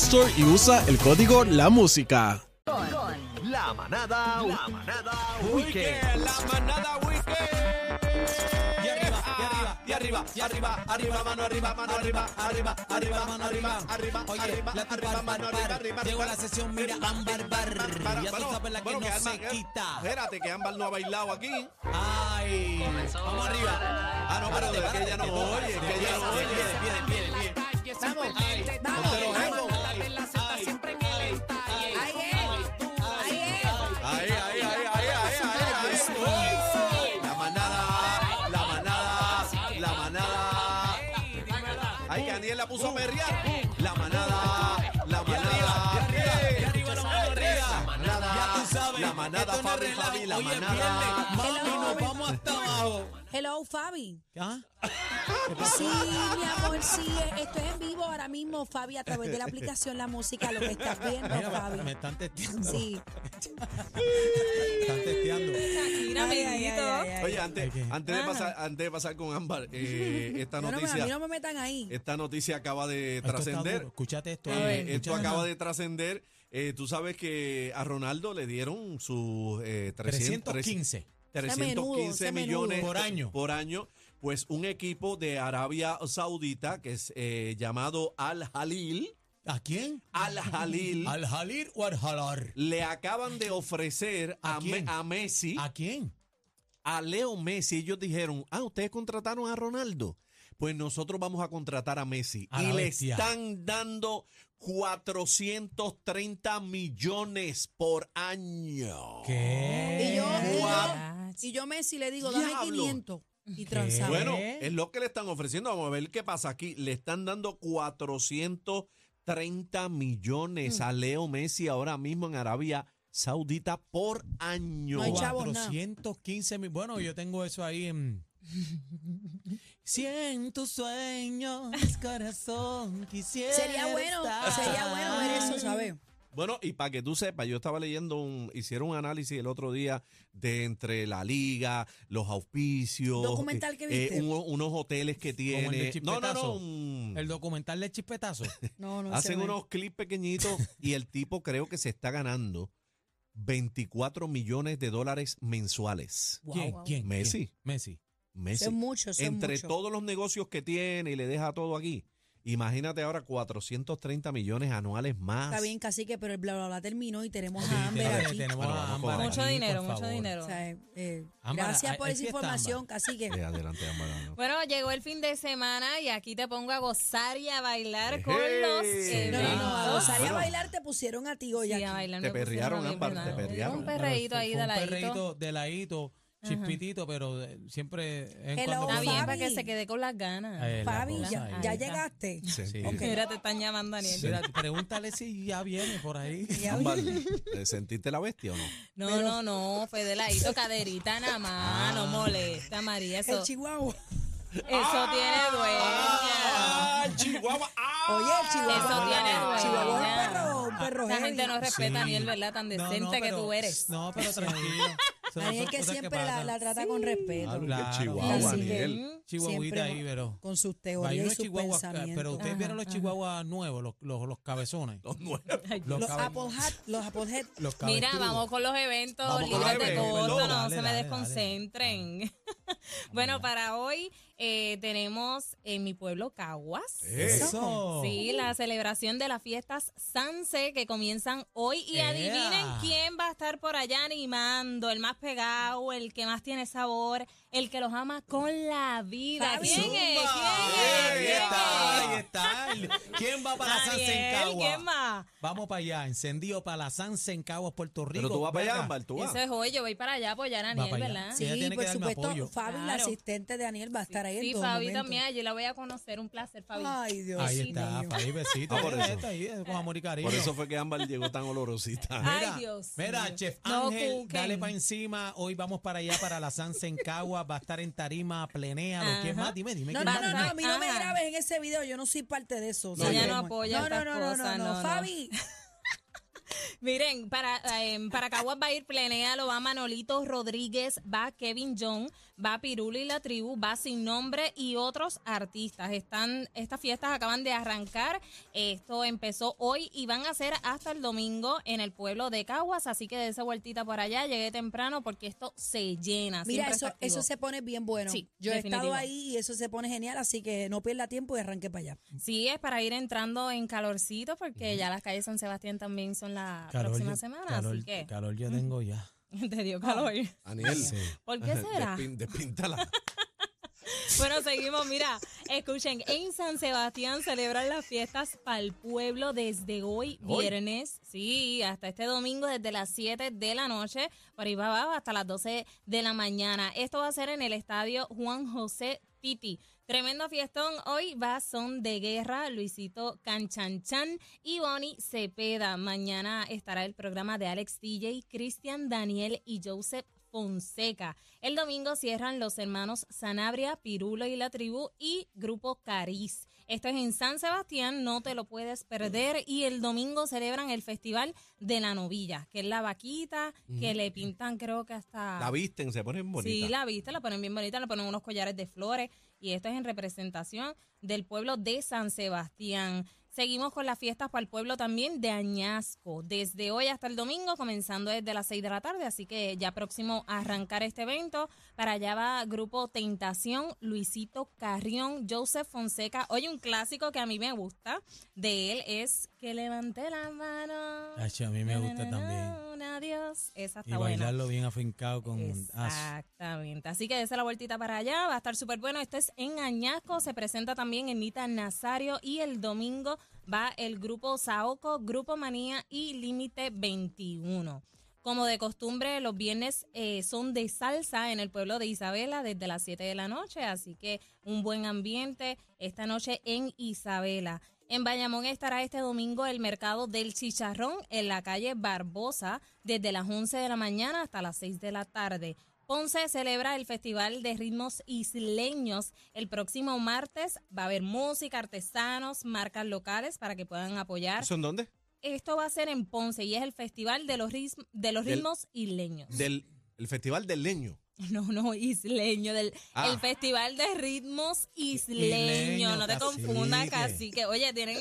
Store y usa el código La Música. La manada, la manada weekend. La manada weekend. Y arriba, y arriba, y arriba, arriba, mano arriba, mano arriba, arriba, arriba, mano arriba, arriba, Oye, arriba, la arriba, mano arriba, Llegó la sesión, mira, Ámbar Bar. Ya tú sabes la que no se eh, quita. Espérate, que Ámbar no ha bailado aquí. Ay, vamos arriba. Ah, no, pero que ella no oye, que ella no oye. Vamos, Ponte vamos, puso a perrear. La manada, la manada. Arriba, la mano arriba. La manada, Ya tú sabes. la manada, esto no es Fabi. Fabi, la manada. Mami, Hello. nos vamos hasta abajo. Hello, Fabi. ¿Ah? Sí, mi amor, sí, estoy en vivo ahora mismo, Fabi, a través de la aplicación La Música, lo que estás viendo, Mira, Fabi. me están testeando. Sí. Me están testeando. Ay, ay, amiguito. ay, ay, ay. Oye, antes, antes, de pasar, antes de pasar con Ámbar, eh, esta Yo no me- a noticia, mí no me metan ahí. esta noticia acaba de Esto está trascender. Escúchate esto. Eh, esto acaba de trascender. Eh, tú sabes que a Ronaldo le dieron sus eh, 300, 315. 315 Ese menudo. millones Por año. por año. Pues un equipo de Arabia Saudita que es eh, llamado Al Halil, ¿A quién? Al Halil, ¿Al Jalir o al Jalar? le acaban de ofrecer ¿A a, Me- quién? a Messi, ¿A quién? a Leo Messi. Ellos dijeron, ah, ustedes contrataron a Ronaldo. Pues nosotros vamos a contratar a Messi. A y le bestia. están dando 430 millones por año. ¿Qué? Y yo, y yo, y yo Messi le digo, dame Diablo. 500 y. Bueno, es lo que le están ofreciendo. Vamos a ver qué pasa aquí. Le están dando 430 millones Mm. a Leo Messi ahora mismo en Arabia Saudita por año. No hay chavos, nada. 415 mil. Bueno, yo tengo eso ahí en. Siento sueños, corazón, quisiera. Sería bueno, estar. sería bueno ver eso, ¿sabes? Bueno, y para que tú sepas, yo estaba leyendo un, hicieron un análisis el otro día de entre la liga, los auspicios, ¿Documental que eh, viste? uno- unos hoteles que Como el de tiene. No, no, no. Un- El documental de Chispetazo. No, no ese Hacen unos clips pequeñitos y el tipo creo que se está ganando 24 millones de dólares mensuales. Wow, ¿Quién? wow. ¿Quién? Messi. ¿Quién? Messi. Messi. Eso es mucho, eso es Entre mucho. todos los negocios que tiene y le deja todo aquí. Imagínate ahora 430 millones anuales más. Está bien, cacique, pero el bla bla bla terminó y tenemos Sí, a Amber aquí. tenemos Bueno, a con Mucho aquí, dinero, mucho favor. dinero. O sea, eh, Ámbar, gracias hay- por hay esa información, cacique. Eh, adelante, Ámbar. Bueno, llegó el fin de semana y aquí te pongo a gozar y a bailar con Ejé. los Sí. No, no, no, a gozar y a bailar te pusieron a ti hoy Sí, aquí. a bailar Te perrearon, a mí, Ámbar, te perrearon. Un perreíto ahí de Un ladito. perreíto de ladito, chispitito, pero eh, siempre en Hello, cuando Está bien, para que se quede con las ganas. Eh, la Fabi, cosa ya, ahí. llegaste. Sí. Sí. Ok. Mira, te están llamando, Daniel. Mira, pregúntale si ya viene por ahí. Ya Ámbar, ¿eh, ¿sentiste la bestia o no? No, no, no, fue de ladito, caderita nada más, no molesta, María. Eso, El chihuahua. eso tiene dueña. ¡Ah, Chihuahua! ¡Ah! Oye, el chihuahua. Eso tiene el chihuahua es un perro, un perro La heavy. gente no respeta a Daniel, ¿verdad? Tan decente no, que pero- tú eres. No, pero tranquilo. Daniel que cosas siempre la, trata con respeto. Claro, que Claro. Chihuahua, Así que- Daniel. chihuahuita Siempre ahí, pero. Con sus teorías y sus chihuahuas, pensamientos. pero ustedes Ajá, vieron los ajá. chihuahuas nuevos, los, los, los cabezones. Los nuevos. Los, los cabe- Apple Hat, los Apple Head. los Mira, cabezudos. vamos con los eventos Vamos con libres de eventos, perdón. no Dale, se me dale, dale. desconcentren. bueno, para hoy eh, tenemos en mi pueblo Caguas. Eso. Sí, la celebración de las fiestas Sanse que comienzan hoy y ¡Ea! adivinen quién va a estar por allá animando, el más pegado, el que más tiene sabor, el que los ama con la vida. ¿Quién es? ¿Quién es? ¿Quién es? ¿Quién va para la Sanse en Daniel, Cagua? ¿Quién más? Vamos para allá, encendido para la Sanse en Caguas, Puerto Rico. Pero tú vas para allá. Ámbar, tú vas. Eso es hoy, yo voy para allá a apoyar a Aniel, para allá. ¿verdad? Sí. Que por supuesto, apoyo. Fabi, la asistente de Daniel, va a estar ahí en Sí, todo Fabi momento. también, allí la voy a conocer, un placer, Fabi. Ay, Dios Ahí mío. está, Fabi, besito. Ah, por eso. esta ahí, con amor y cariño. Por eso fue que Ámbar llegó tan olorosita. Ay, Mira, Dios Mira. Chef No Ángel, cuquen. dale para encima. Hoy vamos para allá, para la Sanse en Cagua. Va a estar en Tarima, Plenéalo. ¿Quién Ajá. más? Dime, dime. No, ¿quién no, no, no, a mí no me grabes en ese video, yo no soy parte de eso. No, ¿sabes ella no apoya no, no, no, no, no. Fabi, Miren, para, eh, para Caguas va a ir Plenéalo, va Manolito Rodríguez, va Kevin John, va Pirulo y la tribu, va Sin Nombre y otros artistas. Están, estas fiestas acaban de arrancar. Esto empezó hoy y van a ser hasta el domingo en el pueblo de Caguas. Así que de esa vueltita por allá, llegué temprano porque esto se llena. mira, eso, eso se pone bien bueno. Sí, yo he estado ahí y eso se pone genial, así que no pierda tiempo y arranque para allá. Sí, es para ir entrando en calorcito porque ya las calles San Sebastián también son la Calor, próxima yo- semana. calor, así que calor yo tengo ya. te dio calor. Aniel. ¿Por qué será? Despíntala. Bueno, seguimos. Mira, escuchen, en San Sebastián celebran las fiestas para el pueblo desde hoy, ¿Hoy? viernes, sí, hasta este domingo desde las 7 de la noche, por ahí va hasta las 12 de la mañana. Esto va a ser en el estadio Juan José Titi. Tremendo fiestón. Hoy va Son de Guerra, Luisito Canchanchan y Bonnie Cepeda. Mañana estará el programa de Alex DJ, Cristian Daniel y Joseph Fonseca. El domingo cierran los hermanos Sanabria, Pirulo y la tribu y Grupo Cariz. Esto es en San Sebastián, no te lo puedes perder. Y el domingo celebran el Festival de la Novilla, que es la vaquita, que le pintan creo que hasta... La visten, se ponen bonitas. Sí, la viste, la ponen bien bonita, le ponen unos collares de flores y esto es en representación del pueblo de San Sebastián. Seguimos con las fiestas para el pueblo también de Añasco, desde hoy hasta el domingo, comenzando desde las 6 de la tarde, así que ya próximo a arrancar este evento. Para allá va Grupo Tentación, Luisito Carrión, Joseph Fonseca. Oye, un clásico que a mí me gusta de él es Que levante la mano. Acho, a mí me gusta Na, na, na, también. Adiós. Esa Y está buena. bailarlo bien afincado con... Exactamente. Así que dése la vueltita para allá, va a estar súper bueno. Esto es en Añasco, se presenta también en Nita Nazario y el domingo va el grupo Saoco, Grupo Manía y Límite 21. Como de costumbre, los viernes eh, son de salsa en el pueblo de Isabela desde las 7 de la noche, así que un buen ambiente esta noche en Isabela. En Bayamón estará este domingo el mercado del chicharrón en la calle Barbosa desde las 11 de la mañana hasta las 6 de la tarde. Ponce celebra el Festival de Ritmos Isleños el próximo martes. Va a haber música, artesanos, marcas locales para que puedan apoyar. ¿Eso en dónde? Esto va a ser en Ponce y es el Festival de los, ris- de los Del- Ritmos Isleños. Del el Festival del Leño. No, no, isleño, del Ah. el Festival de Ritmos Isleños. Isleño, no te confundas, cacique. Oye, tienen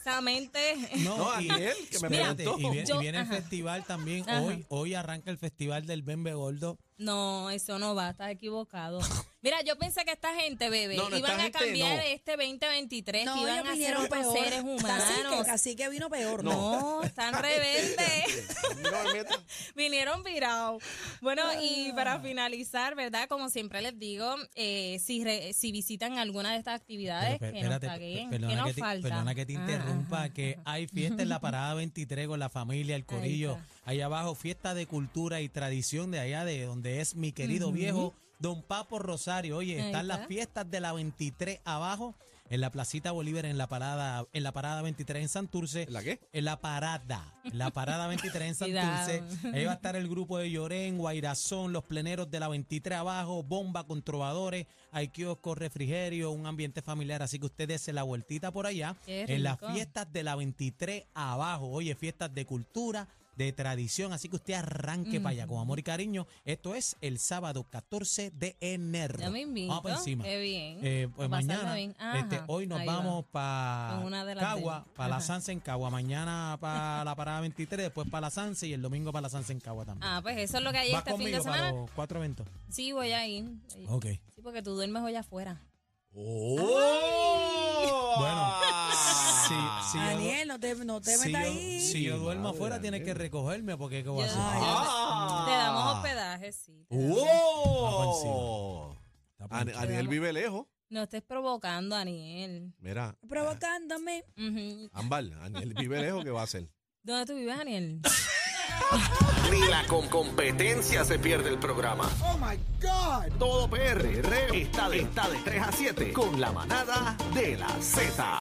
esa mente. No, y- Aniel, que me Mira, preguntó. y viene, Yo- y viene el festival también. Ajá. Hoy hoy arranca el festival del Bembe Gordo. No, eso no va, estás equivocado. Mira, yo pensé que esta gente, bebé, No, no, iban esta a gente cambiar no. este 2023, No, que iban ellos a ser vinieron peor. seres humanos. Cacique, cacique vino peor. No, están rebeldes. No. Vinieron virados. Bueno, y para finalizar, ¿verdad? Como siempre les digo, eh, si, re- si visitan alguna de estas actividades, Pero, que espérate, nos paguen. per- ¿Qué perdona, nos que te, falta? perdona que te Ah, interrumpa, ajá, que hay fiesta en la parada 23 con la familia, el corillo. está. Allá abajo, fiesta de cultura y tradición de allá, de donde es mi querido viejo Don Papo Rosario. Oye, Ahí están las fiestas de la 23 abajo, en la Placita Bolívar, en la parada, en la parada 23 en Santurce. ¿En la qué? En la parada, en la parada 23 en Santurce. Ahí va a estar el grupo de Llorén, Guairazón, los pleneros de la 23 abajo, bomba con trovadores, hay kioscos, refrigerio, un ambiente familiar. Así que ustedes se la vueltita por allá. En las fiestas de la 23 abajo. Oye, fiestas de cultura, de tradición. Así que usted arranque para allá con amor y cariño. Esto es el sábado 14 de enero. Ya me invito. Vamos para encima. Qué bien. Eh, pues mañana, bien. Este, hoy nos ahí va. vamos para Con una de las Cagua, para la. Sanse en Cagua. Mañana para la parada 23, después para la Sanse y el domingo para la Sanse en Cagua también. Ah, pues eso es lo que hay ¿Vas este fin de conmigo para semana. los cuatro eventos? Sí, voy a ir. Ok. Sí, porque tú duermes hoy afuera. ¡Oh! Bueno, sí, sí. yo- Daniel, no te, no te si metas yo, ahí. si yo duermo Madre afuera, tienes que recogerme porque ¿qué voy a hacer? Ah. Te damos hospedaje, sí. te damos. ¡Oh! Está por An- encima. Aniel vive lejos. No estés provocando, Aniel. Mira, Provocándome. Ujú. Ámbar, Aniel vive lejos, ¿qué va a hacer? ¿Dónde tú vives, Aniel? Ni la con competencia se pierde el programa. Oh my God. Todo PR está de, está de 3 a 7 con la manada de la Z.